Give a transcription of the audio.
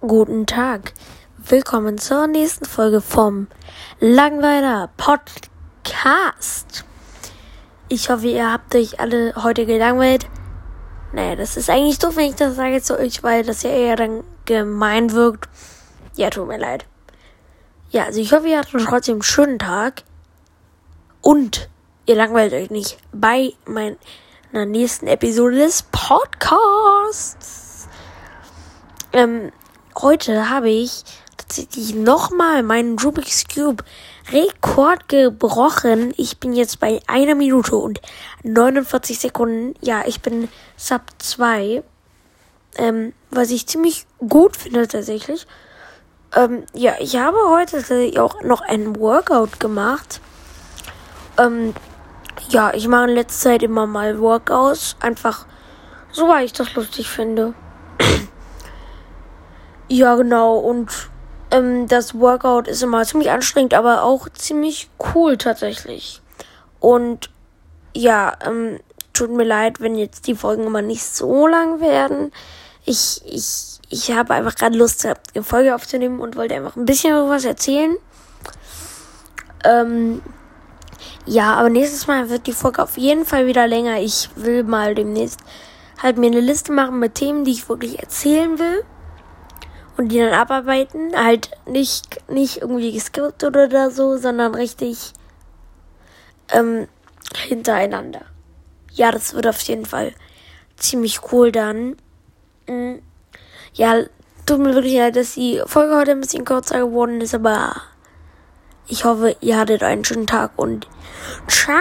Guten Tag. Willkommen zur nächsten Folge vom Langweiler Podcast. Ich hoffe, ihr habt euch alle heute gelangweilt. Naja, das ist eigentlich doof, wenn ich das sage zu euch, weil das ja eher dann gemein wirkt. Ja, tut mir leid. Ja, also ich hoffe, ihr hattet trotzdem einen schönen Tag. Und ihr langweilt euch nicht bei meiner nächsten Episode des Podcasts. Ähm, heute habe ich tatsächlich nochmal meinen Rubik's Cube Rekord gebrochen. Ich bin jetzt bei einer Minute und 49 Sekunden. Ja, ich bin Sub 2. Ähm, was ich ziemlich gut finde tatsächlich. Ähm, ja, ich habe heute auch noch ein Workout gemacht. Ähm, ja, ich mache in letzter Zeit immer mal Workouts. Einfach so, weil ich das lustig finde. Ja, genau. Und ähm, das Workout ist immer ziemlich anstrengend, aber auch ziemlich cool tatsächlich. Und ja, ähm, tut mir leid, wenn jetzt die Folgen immer nicht so lang werden. Ich, ich, ich habe einfach gerade Lust, eine Folge aufzunehmen und wollte einfach ein bisschen was erzählen. Ähm, ja, aber nächstes Mal wird die Folge auf jeden Fall wieder länger. Ich will mal demnächst halt mir eine Liste machen mit Themen, die ich wirklich erzählen will und die dann abarbeiten. Halt nicht, nicht irgendwie geskriptet oder so, sondern richtig ähm, hintereinander. Ja, das wird auf jeden Fall ziemlich cool dann. Mhm. Ja, tut mir wirklich leid, dass die Folge heute ein bisschen kürzer geworden ist, aber ich hoffe, ihr hattet einen schönen Tag und ciao!